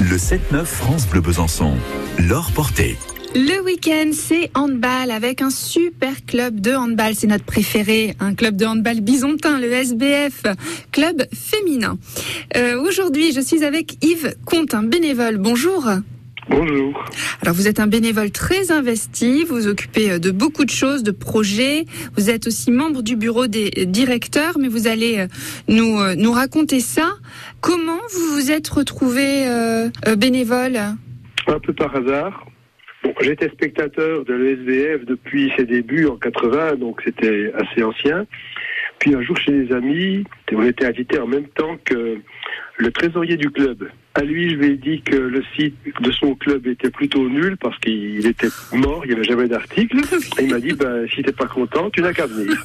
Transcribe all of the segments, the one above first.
Le 7-9 France Bleu Besançon. L'or porté. Le week-end, c'est handball avec un super club de handball. C'est notre préféré, un club de handball bisontin, le SBF, club féminin. Euh, Aujourd'hui, je suis avec Yves Comte, un bénévole. Bonjour. Bonjour. Alors vous êtes un bénévole très investi, vous vous occupez euh, de beaucoup de choses, de projets. Vous êtes aussi membre du bureau des directeurs, mais vous allez euh, nous euh, nous raconter ça. Comment vous vous êtes retrouvé euh, euh, bénévole Un peu par hasard. Bon, J'étais spectateur de l'ESVF depuis ses débuts en 80, donc c'était assez ancien. Puis un jour chez des amis, on était invités en même temps que le trésorier du club. À lui, je lui ai dit que le site de son club était plutôt nul parce qu'il était mort, il n'y avait jamais d'article. Et il m'a dit, ben, si t'es pas content, tu n'as qu'à venir.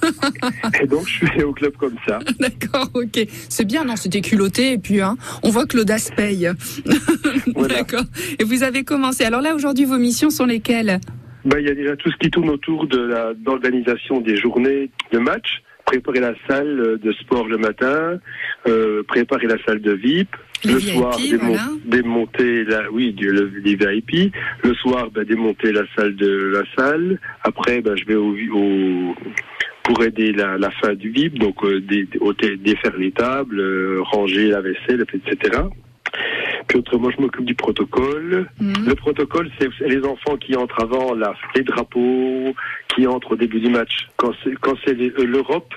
Et donc, je suis allé au club comme ça. D'accord, ok. C'est bien, non, c'était culotté, et puis hein, on voit que l'audace paye. Voilà. D'accord. Et vous avez commencé. Alors là, aujourd'hui, vos missions sont lesquelles? Ben, il y a déjà tout ce qui tourne autour de d'organisation des journées de match, préparer la salle euh, de sport le matin, euh, préparer la salle de VIP, Les le VIP, soir démon- voilà. démonter la, oui, du- le- les VIP, le soir ben, démonter la salle de la salle. Après, ben, je vais au, au pour aider la, la fin du VIP, donc euh, dé- défaire les tables, euh, ranger la vaisselle, etc. Puis autrement, je m'occupe du protocole. Mhm. Le protocole, c'est les enfants qui entrent avant la, les drapeaux, qui entrent au début du match. Quand c'est, euh, l'Europe,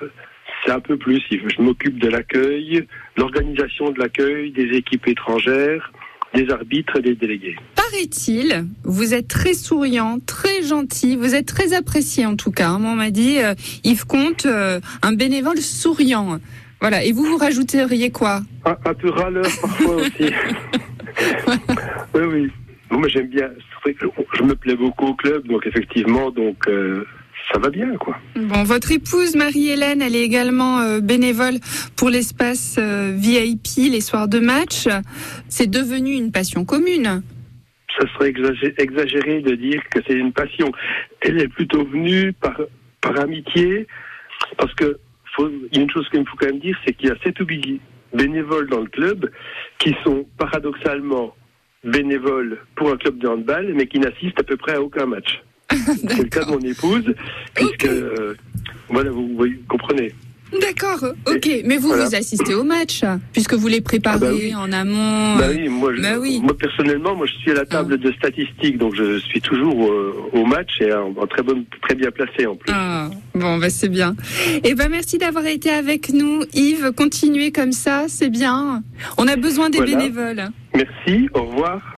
c'est un peu plus. Je m'occupe de l'accueil, l'organisation de l'accueil des équipes étrangères, des arbitres et des délégués. Paraît-il, vous êtes très souriant, très gentil, vous êtes très apprécié en tout cas. hein. On m'a dit, euh, Yves Comte, euh, un bénévole souriant. Voilà. Et vous, vous rajouteriez quoi? Un, un peu râleur parfois aussi. moi, j'aime bien. Je me plais beaucoup au club, donc effectivement, donc euh, ça va bien, quoi. Bon, votre épouse Marie-Hélène, elle est également euh, bénévole pour l'espace euh, VIP les soirs de match. C'est devenu une passion commune. ça serait exagé- exagéré de dire que c'est une passion. Elle est plutôt venue par, par amitié, parce que faut, il y a une chose qu'il faut quand même dire, c'est qu'il y a sept ou huit bénévoles dans le club qui sont paradoxalement bénévoles pour un club de handball, mais qui n'assistent à peu près à aucun match. C'est le cas de mon épouse, puisque, euh, voilà, vous, vous comprenez. D'accord, ok. Mais vous, Voilà. vous assistez au match, puisque vous les préparez Ah bah oui. en amont. Bah euh, oui, moi, je- bah oui. moi personnellement, moi je suis à la table de statistiques, donc je suis toujours euh, au match et en, en très bonne, très bien placé en plus. Ah, bon, bah c'est bien. Et ben merci d'avoir été avec nous, Yves. Continuez comme ça, c'est bien. On a besoin des Voilà. bénévoles. Merci, au revoir.